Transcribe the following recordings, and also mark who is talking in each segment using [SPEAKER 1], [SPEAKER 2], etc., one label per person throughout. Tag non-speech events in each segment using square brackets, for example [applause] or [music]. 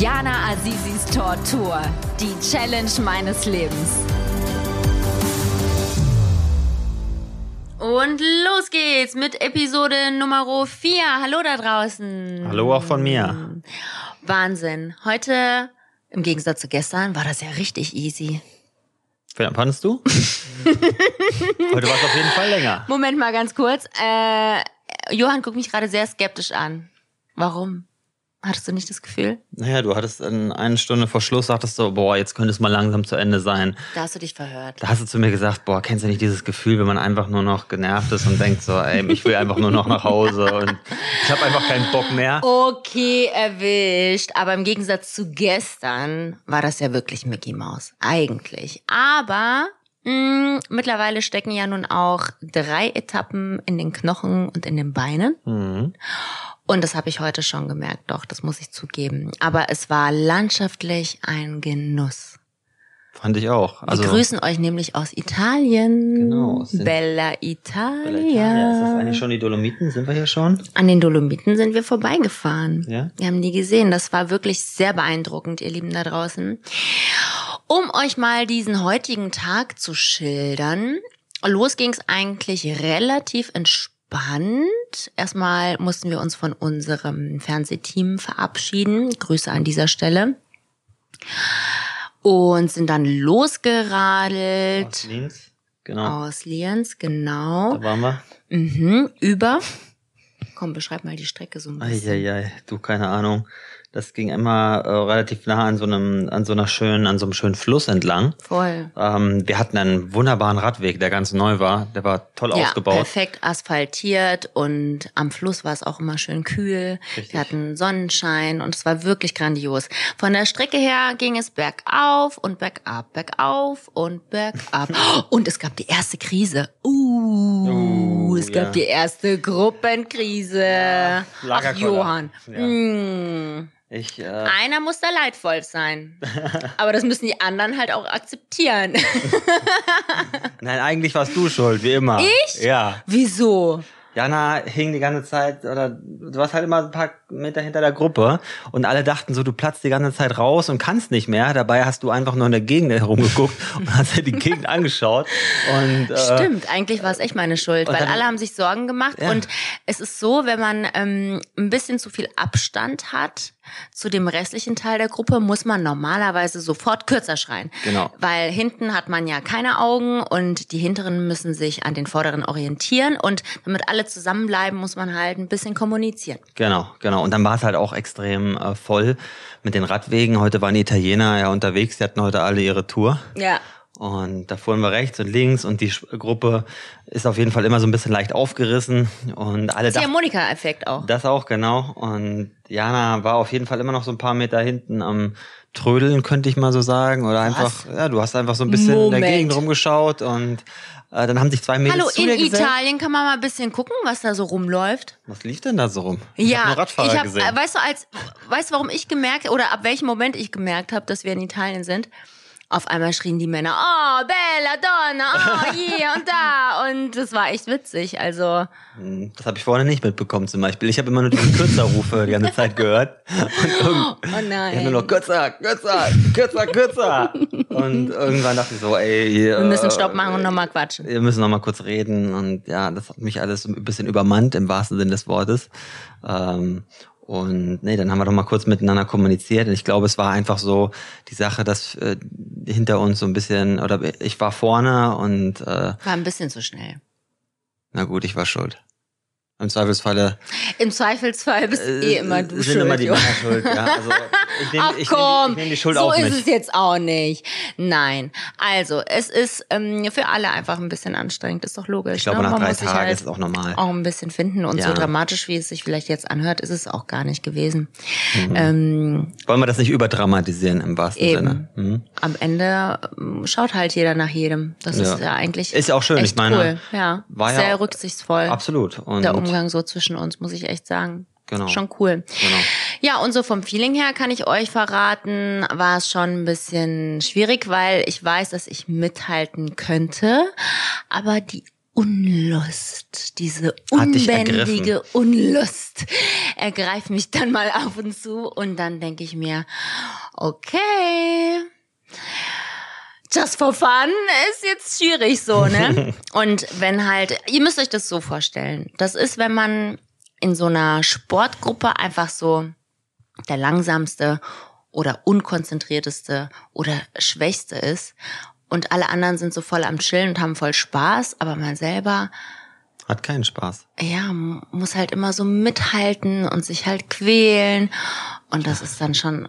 [SPEAKER 1] Jana Azizis Tortur. Die Challenge meines Lebens. Und los geht's mit Episode Nummer 4. Hallo da draußen.
[SPEAKER 2] Hallo auch von mir.
[SPEAKER 1] Wahnsinn. Heute, im Gegensatz zu gestern, war das ja richtig easy.
[SPEAKER 2] Wen fandest du? [laughs] Heute war es auf jeden Fall länger.
[SPEAKER 1] Moment mal ganz kurz. Äh, Johann guckt mich gerade sehr skeptisch an. Warum? Hattest du nicht das Gefühl?
[SPEAKER 2] Naja, du hattest in eine Stunde vor Schluss, sagtest du, boah, jetzt könnte es mal langsam zu Ende sein.
[SPEAKER 1] Da hast du dich verhört.
[SPEAKER 2] Da hast du zu mir gesagt, boah, kennst du nicht dieses Gefühl, wenn man einfach nur noch genervt ist und denkt so, ey, ich will einfach nur noch nach Hause und ich habe einfach keinen Bock mehr.
[SPEAKER 1] Okay, erwischt. Aber im Gegensatz zu gestern war das ja wirklich Mickey Mouse. Eigentlich. Aber mh, mittlerweile stecken ja nun auch drei Etappen in den Knochen und in den Beinen.
[SPEAKER 2] Mhm.
[SPEAKER 1] Und das habe ich heute schon gemerkt, doch, das muss ich zugeben. Aber es war landschaftlich ein Genuss.
[SPEAKER 2] Fand ich auch.
[SPEAKER 1] Wir grüßen euch nämlich aus Italien.
[SPEAKER 2] Genau,
[SPEAKER 1] Bella
[SPEAKER 2] Italia.
[SPEAKER 1] Italia.
[SPEAKER 2] Ist das eigentlich schon die Dolomiten? Sind wir hier schon?
[SPEAKER 1] An den Dolomiten sind wir vorbeigefahren.
[SPEAKER 2] Ja?
[SPEAKER 1] Wir haben die gesehen. Das war wirklich sehr beeindruckend, ihr Lieben da draußen. Um euch mal diesen heutigen Tag zu schildern, los ging es eigentlich relativ entspannt. Erstmal mussten wir uns von unserem Fernsehteam verabschieden. Grüße an dieser Stelle. Und sind dann losgeradelt
[SPEAKER 2] Aus Linz. Genau.
[SPEAKER 1] aus Lienz, genau.
[SPEAKER 2] Da waren wir.
[SPEAKER 1] Mhm, über. Komm, beschreib mal die Strecke so ein bisschen.
[SPEAKER 2] Eieiei, du, keine Ahnung. Das ging immer äh, relativ nah an so einem, an so einer schönen, an so einem schönen Fluss entlang.
[SPEAKER 1] Voll.
[SPEAKER 2] Ähm, wir hatten einen wunderbaren Radweg, der ganz neu war. Der war toll
[SPEAKER 1] Ja,
[SPEAKER 2] ausgebaut.
[SPEAKER 1] perfekt asphaltiert und am Fluss war es auch immer schön kühl.
[SPEAKER 2] Richtig.
[SPEAKER 1] Wir hatten Sonnenschein und es war wirklich grandios. Von der Strecke her ging es bergauf und bergab, bergauf und bergab. [laughs] Und es gab die erste Krise. Uh,
[SPEAKER 2] Uh,
[SPEAKER 1] es gab
[SPEAKER 2] ja.
[SPEAKER 1] die erste Gruppenkrise. Ach,
[SPEAKER 2] Lagerkoller.
[SPEAKER 1] Johann.
[SPEAKER 2] Ja.
[SPEAKER 1] Mm.
[SPEAKER 2] Ich, äh,
[SPEAKER 1] Einer muss da leidvoll sein. [laughs] Aber das müssen die anderen halt auch akzeptieren.
[SPEAKER 2] nein, eigentlich warst du schuld, wie immer.
[SPEAKER 1] Ich?
[SPEAKER 2] Ja.
[SPEAKER 1] Wieso?
[SPEAKER 2] Jana hing die ganze Zeit, oder du warst halt immer ein paar Meter hinter der Gruppe und alle dachten so, du platzt die ganze Zeit raus und kannst nicht mehr. Dabei hast du einfach nur in der Gegend herumgeguckt [laughs] und hast dir die Gegend angeschaut. Und, äh,
[SPEAKER 1] Stimmt, eigentlich war es echt meine Schuld, weil
[SPEAKER 2] dann-
[SPEAKER 1] alle haben sich Sorgen gemacht.
[SPEAKER 2] Ja.
[SPEAKER 1] Und es ist so, wenn man ähm, ein bisschen zu viel Abstand hat zu dem restlichen Teil der Gruppe, muss man normalerweise sofort kürzer schreien.
[SPEAKER 2] Genau.
[SPEAKER 1] Weil hinten hat man ja keine Augen und die hinteren müssen sich an den vorderen orientieren. Und damit alle zusammenbleiben, muss man halt ein bisschen kommunizieren.
[SPEAKER 2] Genau, genau. Und dann war es halt auch extrem äh, voll mit den Radwegen. Heute waren die Italiener ja unterwegs, die hatten heute alle ihre Tour.
[SPEAKER 1] Ja.
[SPEAKER 2] Und da fuhren wir rechts und links und die Gruppe ist auf jeden Fall immer so ein bisschen leicht aufgerissen und alle dachten,
[SPEAKER 1] Ziehharmonika-Effekt auch.
[SPEAKER 2] das auch, genau. Und Jana war auf jeden Fall immer noch so ein paar Meter hinten am Trödeln, könnte ich mal so sagen. Oder einfach, ja, du hast einfach so ein bisschen in
[SPEAKER 1] Moment.
[SPEAKER 2] der Gegend rumgeschaut und äh, dann haben sich zwei Mädels
[SPEAKER 1] Hallo,
[SPEAKER 2] zu
[SPEAKER 1] in
[SPEAKER 2] dir.
[SPEAKER 1] Italien kann man mal ein bisschen gucken, was da so rumläuft.
[SPEAKER 2] Was lief denn da so rum? Ich
[SPEAKER 1] Ja,
[SPEAKER 2] hab nur Radfahrer
[SPEAKER 1] ich hab,
[SPEAKER 2] gesehen.
[SPEAKER 1] äh, weißt du, als, weißt du, warum ich gemerkt oder ab welchem Moment ich gemerkt habe, dass wir in Italien sind? Auf einmal schrien die Männer, oh, bella donna, oh, hier und da. [laughs] Und das war echt witzig. Also,
[SPEAKER 2] Hm, Das habe ich vorne nicht mitbekommen zum Beispiel. Ich habe immer nur diese Kürzerrufe die ganze Zeit gehört. Und
[SPEAKER 1] oh nein.
[SPEAKER 2] ich habe nur noch kürzer, kürzer, kürzer, kürzer. Und irgendwann dachte ich so, ey,
[SPEAKER 1] wir müssen
[SPEAKER 2] äh,
[SPEAKER 1] Stopp machen und nochmal quatschen.
[SPEAKER 2] Wir müssen noch mal kurz reden und ja, das hat mich alles ein bisschen übermannt im wahrsten Sinne des Wortes. Ähm, und nee, dann haben wir doch mal kurz miteinander kommuniziert und ich glaube, es war einfach so die Sache, dass äh, hinter uns so ein bisschen oder ich war vorne und äh,
[SPEAKER 1] War ein bisschen zu schnell.
[SPEAKER 2] na gut, ich war schuld. Im Zweifelsfalle
[SPEAKER 1] Im Zweifelsfall bist eh immer du
[SPEAKER 2] sind
[SPEAKER 1] schuld.
[SPEAKER 2] immer die. Männer schuld. Ja, also ich [laughs] nehme
[SPEAKER 1] Ach
[SPEAKER 2] ich
[SPEAKER 1] komm,
[SPEAKER 2] nehm, ich nehm die Schuld
[SPEAKER 1] so
[SPEAKER 2] auf
[SPEAKER 1] ist
[SPEAKER 2] mich.
[SPEAKER 1] es jetzt auch nicht. Nein, also es ist ähm, für alle einfach ein bisschen anstrengend, ist doch logisch.
[SPEAKER 2] Ich glaube,
[SPEAKER 1] ne?
[SPEAKER 2] nach
[SPEAKER 1] Man
[SPEAKER 2] drei Tagen
[SPEAKER 1] halt
[SPEAKER 2] ist es auch normal.
[SPEAKER 1] auch ein bisschen finden und so
[SPEAKER 2] Ja.
[SPEAKER 1] dramatisch, wie es sich vielleicht jetzt anhört, ist es auch gar nicht gewesen.
[SPEAKER 2] Mhm.
[SPEAKER 1] Ähm,
[SPEAKER 2] Wollen wir das nicht überdramatisieren im wahrsten
[SPEAKER 1] Eben.
[SPEAKER 2] Sinne? Mhm.
[SPEAKER 1] am Ende ähm, schaut halt jeder nach jedem. Das
[SPEAKER 2] Ja.
[SPEAKER 1] ist ja eigentlich
[SPEAKER 2] Ist ja auch schön, ich meine,
[SPEAKER 1] cool. Ja,
[SPEAKER 2] war
[SPEAKER 1] sehr rücksichtsvoll.
[SPEAKER 2] Absolut. Und
[SPEAKER 1] Umgang so zwischen uns, muss ich echt sagen.
[SPEAKER 2] Genau.
[SPEAKER 1] Schon cool.
[SPEAKER 2] Genau.
[SPEAKER 1] Ja, und so vom Feeling her kann ich euch verraten, war es schon ein bisschen schwierig, weil ich weiß, dass ich mithalten könnte, aber die Unlust, diese unbändige Unlust ergreift mich dann mal [laughs] ab und zu und dann denke ich mir, okay, just for fun ist jetzt schwierig so, ne? [laughs] und wenn halt, ihr müsst euch das so vorstellen, das ist, wenn man in so einer Sportgruppe einfach so der langsamste oder unkonzentrierteste oder schwächste ist und alle anderen sind so voll am Chillen und haben voll Spaß, aber man selber
[SPEAKER 2] Hat keinen Spaß.
[SPEAKER 1] ja, muss halt immer so mithalten und sich halt quälen. Und das ist dann schon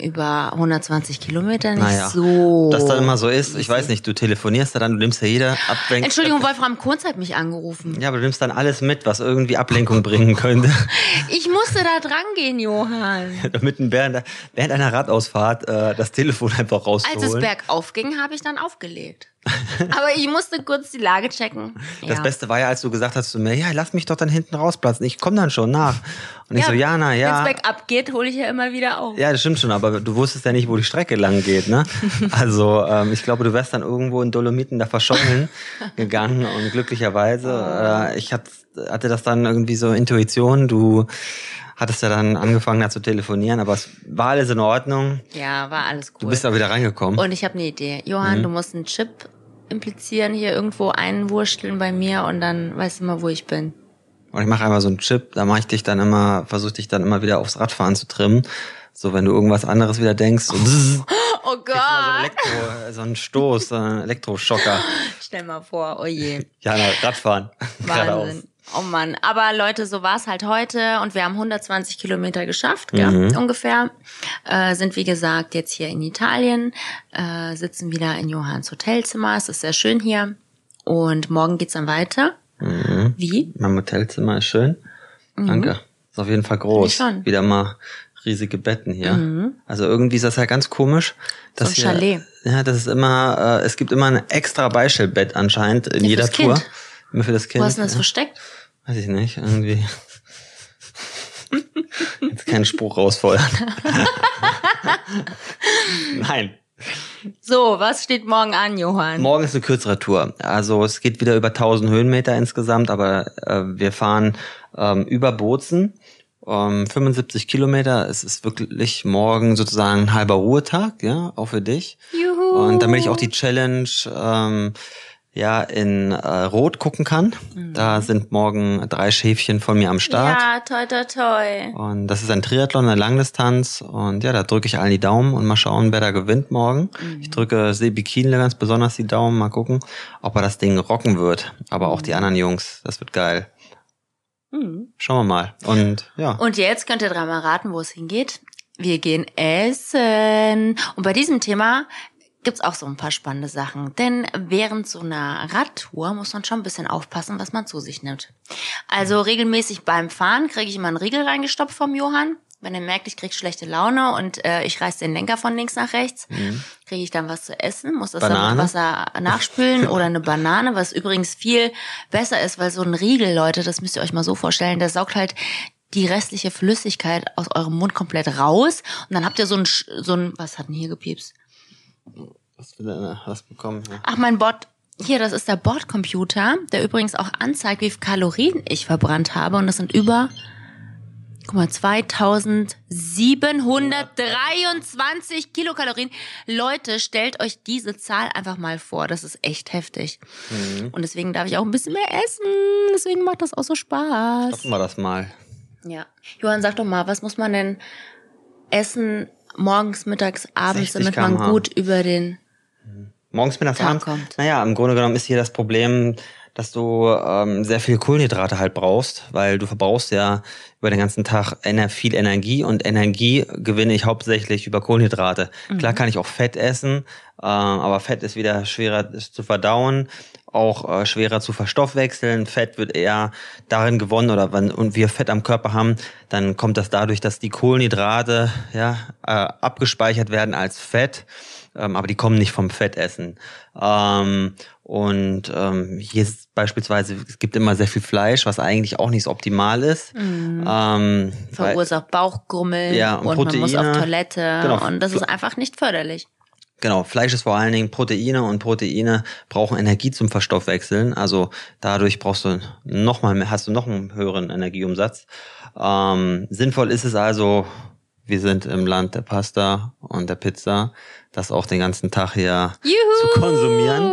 [SPEAKER 1] über 120 Kilometer nicht
[SPEAKER 2] Naja,
[SPEAKER 1] so.
[SPEAKER 2] Dass dann immer so ist, ich weiß nicht, du telefonierst ja dann, du nimmst ja jeder Ablenkung.
[SPEAKER 1] Entschuldigung, Wolfram Kunz hat mich angerufen.
[SPEAKER 2] Ja, aber du nimmst dann alles mit, was irgendwie Ablenkung bringen könnte. [laughs]
[SPEAKER 1] Ich musste da dran gehen, Johann. [laughs]
[SPEAKER 2] Damit während, während einer Radausfahrt äh, das Telefon einfach
[SPEAKER 1] Als es bergauf ging, habe ich dann aufgelegt. [laughs] Aber ich musste kurz die Lage checken.
[SPEAKER 2] Das
[SPEAKER 1] ja.
[SPEAKER 2] Beste war ja, als du gesagt hast zu mir, ja, lass mich doch dann hinten rausplatzen. Ich komme dann schon nach. Und ich so, ja, na ja.
[SPEAKER 1] Wenn es bergab geht, hole ich ja immer wieder auf.
[SPEAKER 2] Ja, das stimmt schon, aber du wusstest ja nicht, wo die Strecke lang geht, ne? [laughs] Also ähm, ich glaube, du wärst dann irgendwo in Dolomiten da verschollen [laughs] gegangen und glücklicherweise, äh, ich hat, hatte das dann irgendwie so Intuition, du hattest ja dann angefangen da zu telefonieren, aber es war alles in Ordnung.
[SPEAKER 1] Ja, war alles cool.
[SPEAKER 2] Du bist da wieder reingekommen.
[SPEAKER 1] Und ich habe eine Idee. Johann,
[SPEAKER 2] Mhm.
[SPEAKER 1] du musst einen Chip implizieren, hier irgendwo einwursteln bei mir und dann weißt du mal, wo ich bin.
[SPEAKER 2] Und ich mache einmal so einen Chip, da mache ich dich dann immer, versuche dich dann immer wieder aufs Radfahren zu trimmen. So, wenn du irgendwas anderes wieder denkst, so, bzzz,
[SPEAKER 1] Oh
[SPEAKER 2] du mal so, ein
[SPEAKER 1] Gott!
[SPEAKER 2] Elektro, so einen Stoß, so einen Elektroschocker. [laughs]
[SPEAKER 1] Stell mal vor, oh je.
[SPEAKER 2] Ja, na, Radfahren. Geradeaus.
[SPEAKER 1] Oh Mann. Aber Leute, so war's halt heute und wir haben 120 Kilometer geschafft, gell?
[SPEAKER 2] Mhm.
[SPEAKER 1] ungefähr. Äh, sind wie gesagt jetzt hier in Italien, äh, sitzen wieder in Johanns Hotelzimmer. Es ist sehr schön hier. Und morgen geht's dann weiter.
[SPEAKER 2] Mhm.
[SPEAKER 1] Wie?
[SPEAKER 2] Mein Hotelzimmer ist schön. Danke. Ist auf jeden Fall groß.
[SPEAKER 1] Schon.
[SPEAKER 2] Wieder mal riesige Betten hier. Also irgendwie ist das ja ganz komisch. Dass
[SPEAKER 1] ein
[SPEAKER 2] hier-
[SPEAKER 1] Chalet.
[SPEAKER 2] Ja, das ist immer, äh, es gibt immer ein extra Beistellbett anscheinend in
[SPEAKER 1] Ja,
[SPEAKER 2] jeder Tour.
[SPEAKER 1] Kind.
[SPEAKER 2] Immer für das Kind.
[SPEAKER 1] Wo hast du denn das
[SPEAKER 2] ja.
[SPEAKER 1] versteckt?
[SPEAKER 2] Weiß ich nicht, irgendwie. Jetzt keinen Spruch rausfeuern. [laughs] Nein.
[SPEAKER 1] So, was steht morgen an, Johann?
[SPEAKER 2] Morgen ist eine kürzere Tour. Also es geht wieder über 1000 Höhenmeter insgesamt, aber äh, wir fahren ähm, über Bozen. Ähm, 75 Kilometer. Es ist wirklich morgen sozusagen ein halber Ruhetag, ja, auch für dich.
[SPEAKER 1] Juhu.
[SPEAKER 2] Und damit ich auch die Challenge ähm, ja in äh, Rot gucken kann. Da sind morgen drei Schäfchen von mir am Start.
[SPEAKER 1] Ja, toi, toi, toi.
[SPEAKER 2] Und das ist ein Triathlon, eine Langdistanz. Und ja, da drücke ich allen die Daumen und mal schauen, wer da gewinnt morgen. Ich drücke Sebi Kienle ganz besonders die Daumen. Mal gucken, ob er das Ding rocken wird. Aber auch die anderen Jungs, das wird geil.
[SPEAKER 1] Mhm.
[SPEAKER 2] Schauen wir mal. Und ja,
[SPEAKER 1] Und jetzt könnt ihr dreimal raten, wo es hingeht. Wir gehen essen. Und bei diesem Thema gibt's auch so ein paar spannende Sachen. Denn während so einer Radtour muss man schon ein bisschen aufpassen, was man zu sich nimmt. Also regelmäßig beim Fahren kriege ich immer einen Riegel reingestopft vom Johann. Wenn er merkt, ich krieg schlechte Laune und äh, ich reiß den Lenker von links nach rechts, kriege ich dann was zu essen, muss das dann mit Wasser nachspülen oder eine Banane, was übrigens viel besser ist, weil so ein Riegel, Leute, das müsst ihr euch mal so vorstellen, der saugt halt die restliche Flüssigkeit aus eurem Mund komplett raus und dann habt ihr so ein, so ein was hat denn hier gepiepst?
[SPEAKER 2] Was will er was bekommen? Ja.
[SPEAKER 1] Ach, mein Bot. Hier, das ist der Bordcomputer, der übrigens auch anzeigt, wie viel Kalorien ich verbrannt habe. Und das sind über, guck mal, 2723 Kilokalorien. Leute, stellt euch diese Zahl einfach mal vor. Das ist echt heftig. Und deswegen darf ich auch ein bisschen mehr essen. Deswegen macht das auch so Spaß.
[SPEAKER 2] Stoppen wir das mal.
[SPEAKER 1] Ja. Johann, sag doch mal, was muss man denn essen morgens, mittags, abends,
[SPEAKER 2] 60
[SPEAKER 1] damit man gut über den
[SPEAKER 2] Morgens, mittags,
[SPEAKER 1] Tag
[SPEAKER 2] abends.
[SPEAKER 1] kommt.
[SPEAKER 2] Naja, im Grunde genommen ist hier das Problem, dass du ähm, sehr viel Kohlenhydrate halt brauchst, weil du verbrauchst ja über den ganzen Tag viel Energie und Energie gewinne ich hauptsächlich über Kohlenhydrate. Klar kann ich auch Fett essen, äh, aber Fett ist wieder schwerer zu verdauen, auch äh, schwerer zu verstoffwechseln. Fett wird eher darin gewonnen oder wenn und wir Fett am Körper haben, dann kommt das dadurch, dass die Kohlenhydrate ja äh, abgespeichert werden als Fett ähm, aber die kommen nicht vom Fettessen. Ähm, und ähm, hier ist beispielsweise, es gibt immer sehr viel Fleisch, was eigentlich auch nicht so optimal ist. Ähm, weil,
[SPEAKER 1] verursacht Bauchgrummeln
[SPEAKER 2] Ja, und
[SPEAKER 1] und, man muss auf Toilette
[SPEAKER 2] Genau.
[SPEAKER 1] und das ist einfach nicht förderlich.
[SPEAKER 2] Genau, Fleisch ist vor allen Dingen Proteine und Proteine brauchen Energie zum Verstoffwechseln. Also dadurch brauchst du noch mal mehr, hast du noch einen höheren Energieumsatz. Ähm, sinnvoll ist es also, wir sind im Land der Pasta und der Pizza, das auch den ganzen Tag hier
[SPEAKER 1] Juhu!
[SPEAKER 2] zu konsumieren.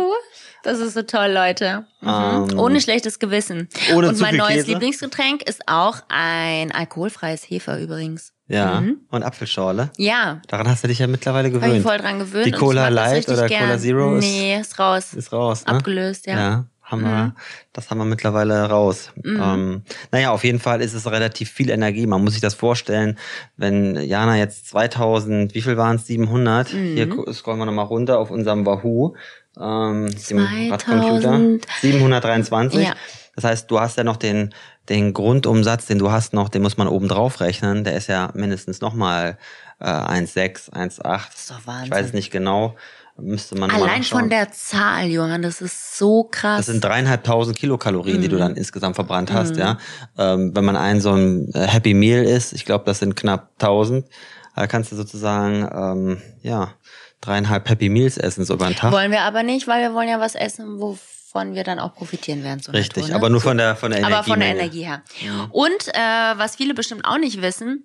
[SPEAKER 1] Das ist so toll, Leute. Mhm.
[SPEAKER 2] Ähm,
[SPEAKER 1] Ohne schlechtes Gewissen.
[SPEAKER 2] ohne
[SPEAKER 1] Und mein neues
[SPEAKER 2] Käse.
[SPEAKER 1] Lieblingsgetränk ist auch ein alkoholfreies Hefe übrigens.
[SPEAKER 2] Ja,
[SPEAKER 1] Mhm.
[SPEAKER 2] und Apfelschorle.
[SPEAKER 1] Ja,
[SPEAKER 2] Daran hast du dich ja mittlerweile
[SPEAKER 1] habe ich
[SPEAKER 2] gewöhnt.
[SPEAKER 1] voll dran gewöhnt.
[SPEAKER 2] Die
[SPEAKER 1] ich
[SPEAKER 2] Cola Light oder
[SPEAKER 1] gern.
[SPEAKER 2] Cola Zero ist-
[SPEAKER 1] Nee, ist raus.
[SPEAKER 2] Ist raus, ne?
[SPEAKER 1] Abgelöst, ja.
[SPEAKER 2] Ja, haben wir,
[SPEAKER 1] Mhm.
[SPEAKER 2] das haben wir mittlerweile raus. Ähm, naja, auf jeden Fall ist es relativ viel Energie. Man muss sich das vorstellen, wenn Jana jetzt 2000, wie viel waren es? 700.
[SPEAKER 1] Mhm.
[SPEAKER 2] Hier scrollen wir nochmal runter auf unserem Wahoo, ähm, dem
[SPEAKER 1] 2000.
[SPEAKER 2] Radcomputer. 723.
[SPEAKER 1] Ja.
[SPEAKER 2] Das heißt, du hast ja noch den, den Grundumsatz, den du hast noch, den muss man oben drauf rechnen. Der ist ja mindestens nochmal äh, 1,6, 1,8.
[SPEAKER 1] Das ist doch Wahnsinn.
[SPEAKER 2] Ich weiß es nicht genau. Müsste man
[SPEAKER 1] Allein von der Zahl, Johann, das ist so krass.
[SPEAKER 2] Das sind dreieinhalbtausend Kilokalorien, die du
[SPEAKER 1] Mhm.
[SPEAKER 2] dann insgesamt verbrannt hast, ja. Ähm, wenn man ein so ein äh, Happy Meal isst, ich glaube, das sind knapp 1000, da kannst du sozusagen, ähm, ja, dreieinhalb Happy Meals essen, so über den Tag.
[SPEAKER 1] wollen wir aber nicht, weil wir wollen ja was essen, wovon wir dann auch profitieren werden. So
[SPEAKER 2] Richtig,
[SPEAKER 1] Natur, ne?
[SPEAKER 2] aber nur von der, von der Energie.
[SPEAKER 1] aber von der Energie her. Und äh, was viele bestimmt auch nicht wissen,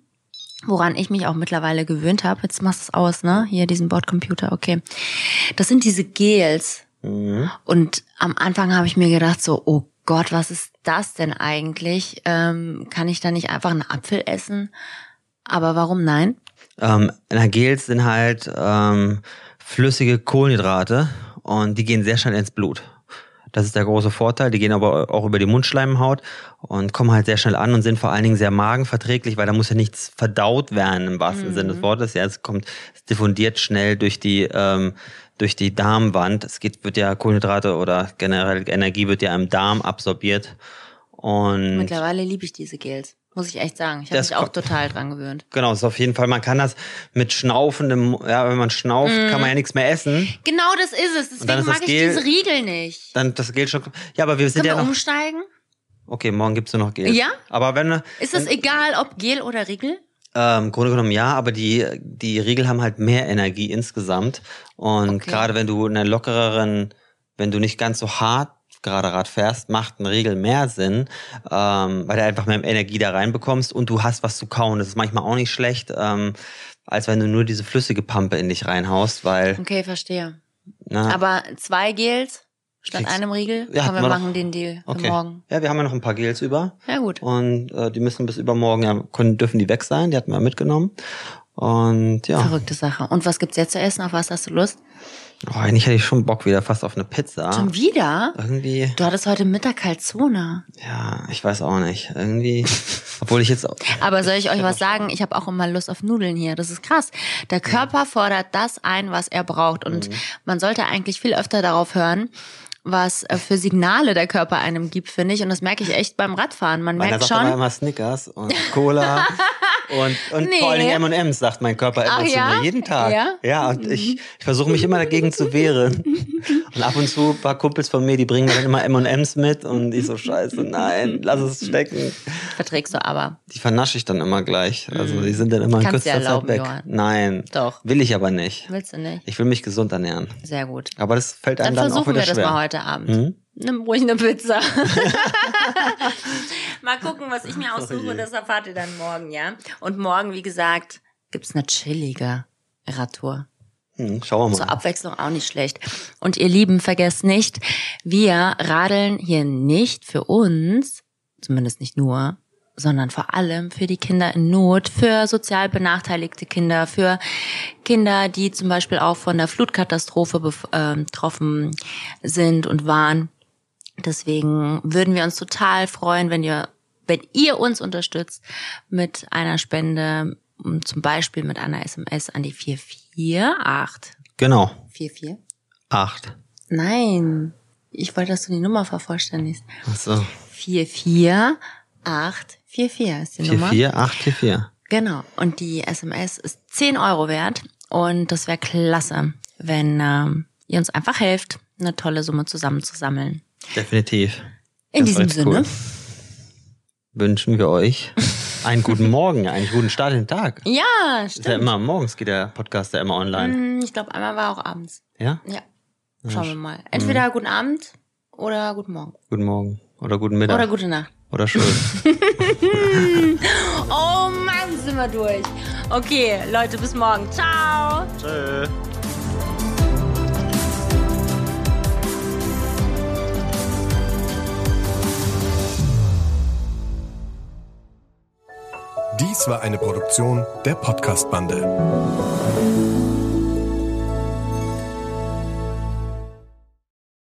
[SPEAKER 1] woran ich mich auch mittlerweile gewöhnt habe, jetzt machst du es aus, ne? Hier diesen Bordcomputer, okay. Das sind diese Gels.
[SPEAKER 2] Mhm.
[SPEAKER 1] Und am Anfang habe ich mir gedacht, so, oh Gott, was ist das denn eigentlich? Ähm, kann ich da nicht einfach einen Apfel essen? Aber warum nein?
[SPEAKER 2] Ähm, Gels sind halt ähm, flüssige Kohlenhydrate und die gehen sehr schnell ins Blut. Das ist der große Vorteil. Die gehen aber auch über die Mundschleimhaut und kommen halt sehr schnell an und sind vor allen Dingen sehr magenverträglich, weil da muss ja nichts verdaut werden im wahrsten Sinne des Wortes. Ja, es kommt, es diffundiert schnell durch die ähm, durch die Darmwand. Es geht, wird ja Kohlenhydrate oder generell Energie wird ja im Darm absorbiert und
[SPEAKER 1] Mittlerweile liebe ich diese Gels. Muss ich echt sagen. Ich habe mich auch total dran gewöhnt.
[SPEAKER 2] Genau, ist auf jeden Fall, man kann das mit schnaufendem, ja, wenn man schnauft, kann man ja nichts mehr essen.
[SPEAKER 1] Genau das ist es. Deswegen mag ich
[SPEAKER 2] Gel-
[SPEAKER 1] diese Riegel nicht.
[SPEAKER 2] Dann das Gel schon. Ja, aber wir sind
[SPEAKER 1] Können
[SPEAKER 2] ja
[SPEAKER 1] wir
[SPEAKER 2] noch.
[SPEAKER 1] umsteigen?
[SPEAKER 2] Okay, morgen gibt's nur noch Gel.
[SPEAKER 1] Ja?
[SPEAKER 2] Aber wenn
[SPEAKER 1] Ist es egal, ob Gel oder Riegel?
[SPEAKER 2] ähm, im Grunde genommen ja, aber die die Riegel haben halt mehr Energie insgesamt und
[SPEAKER 1] Okay.
[SPEAKER 2] gerade wenn du einen lockereren, wenn du nicht ganz so hart gerade Rad fährst, macht ein Riegel mehr Sinn, ähm, weil du einfach mehr Energie da reinbekommst und du hast was zu kauen. Das ist manchmal auch nicht schlecht, ähm, als wenn du nur diese flüssige Pampe in dich reinhaust, weil
[SPEAKER 1] Okay, verstehe.
[SPEAKER 2] na,
[SPEAKER 1] Aber zwei Gels statt einem Riegel?
[SPEAKER 2] Ja,
[SPEAKER 1] Komm, wir
[SPEAKER 2] wir
[SPEAKER 1] machen den Deal für
[SPEAKER 2] okay.
[SPEAKER 1] morgen.
[SPEAKER 2] Ja, wir haben ja noch ein paar Gels über.
[SPEAKER 1] Ja, gut.
[SPEAKER 2] Und äh, die müssen bis übermorgen, ja, können, dürfen die weg sein, die hatten wir mitgenommen. Und ja,
[SPEAKER 1] Verrückte Sache. Und was gibt's jetzt zu essen? Auf was hast du Lust?
[SPEAKER 2] Oh, eigentlich hätte ich schon Bock wieder fast auf eine Pizza.
[SPEAKER 1] Schon wieder?
[SPEAKER 2] Irgendwie,
[SPEAKER 1] Du hattest heute Mittag Calzone.
[SPEAKER 2] ja, ich weiß auch nicht. Irgendwie, obwohl ich jetzt, [laughs]
[SPEAKER 1] Aber soll ich euch was sagen? Ich habe auch immer Lust auf Nudeln hier. Das ist krass. Der Körper fordert das ein, was er braucht. Und
[SPEAKER 2] Mhm.
[SPEAKER 1] man sollte eigentlich viel öfter darauf hören, was äh, für Signale der Körper einem gibt, finde ich. Und das merke ich echt beim Radfahren. Man
[SPEAKER 2] meiner
[SPEAKER 1] merkt
[SPEAKER 2] sagt
[SPEAKER 1] schon.
[SPEAKER 2] immer Snickers und Cola [laughs] und, und
[SPEAKER 1] Nee.
[SPEAKER 2] vor Dingen M&M's, sagt mein Körper immer zu mir, jeden Tag.
[SPEAKER 1] Ja?
[SPEAKER 2] ja und ich, ich versuche mich immer dagegen zu wehren. Und ab und zu ein paar Kumpels von mir, die bringen mir dann immer M&M's mit und ich so, scheiße, nein, lass es stecken.
[SPEAKER 1] Verträgst du aber.
[SPEAKER 2] Die vernasche ich dann immer gleich. Also die sind dann immer in
[SPEAKER 1] Mhm.
[SPEAKER 2] Kürzester Zeit weg.
[SPEAKER 1] Johann.
[SPEAKER 2] Nein.
[SPEAKER 1] Doch.
[SPEAKER 2] Will ich aber nicht.
[SPEAKER 1] Willst du nicht?
[SPEAKER 2] Ich will mich gesund ernähren.
[SPEAKER 1] Sehr gut.
[SPEAKER 2] Aber das fällt einem
[SPEAKER 1] Dann
[SPEAKER 2] dann, auch
[SPEAKER 1] versuchen
[SPEAKER 2] wieder
[SPEAKER 1] wir das
[SPEAKER 2] schwer.
[SPEAKER 1] mal heute Abend.
[SPEAKER 2] Mhm.
[SPEAKER 1] Nimm ruhig eine Pizza. [laughs] mal gucken, was ich mir
[SPEAKER 2] Oh
[SPEAKER 1] aussuche.
[SPEAKER 2] je.
[SPEAKER 1] Das erfahrt ihr dann morgen, ja? Und morgen, wie gesagt, gibt's eine chillige Radtour.
[SPEAKER 2] Hm, schauen wir
[SPEAKER 1] Zur
[SPEAKER 2] mal.
[SPEAKER 1] Abwechslung auch nicht schlecht. Und ihr Lieben, vergesst nicht, wir radeln hier nicht für uns, zumindest nicht nur, sondern vor allem für die Kinder in Not, für sozial benachteiligte Kinder, für Kinder, die zum Beispiel auch von der Flutkatastrophe ähm, betroffen sind und waren. Deswegen würden wir uns total freuen, wenn ihr, wenn ihr uns unterstützt mit einer Spende, zum Beispiel mit einer SMS an die 448.
[SPEAKER 2] Genau.
[SPEAKER 1] 44?
[SPEAKER 2] Acht.
[SPEAKER 1] Nein. Ich wollte, dass du die Nummer vervollständigst.
[SPEAKER 2] Ach so.
[SPEAKER 1] 844 ist die
[SPEAKER 2] 44,
[SPEAKER 1] Nummer.
[SPEAKER 2] 44844.
[SPEAKER 1] Genau. Und die SMS ist 10 Euro wert. Und das wäre klasse, wenn ähm, ihr uns einfach helft, eine tolle Summe zusammenzusammeln.
[SPEAKER 2] Definitiv.
[SPEAKER 1] In
[SPEAKER 2] das
[SPEAKER 1] diesem Sinne cool.
[SPEAKER 2] wünschen wir euch einen guten Morgen, einen guten Start in den Tag.
[SPEAKER 1] Ja, stimmt.
[SPEAKER 2] Ist ja immer morgens geht der Podcast ja immer online.
[SPEAKER 1] Mm, ich glaube, einmal war auch abends.
[SPEAKER 2] Ja?
[SPEAKER 1] Ja. Schauen wir mal. Entweder mhm. guten Abend oder guten Morgen.
[SPEAKER 2] Guten Morgen oder guten Mittag.
[SPEAKER 1] Oder gute Nacht
[SPEAKER 2] oder schön? [laughs] [laughs]
[SPEAKER 1] oh Mann, sind wir durch. Okay, Leute, bis morgen. Ciao.
[SPEAKER 2] Tschö.
[SPEAKER 3] Dies war eine Produktion der Podcast-Bande.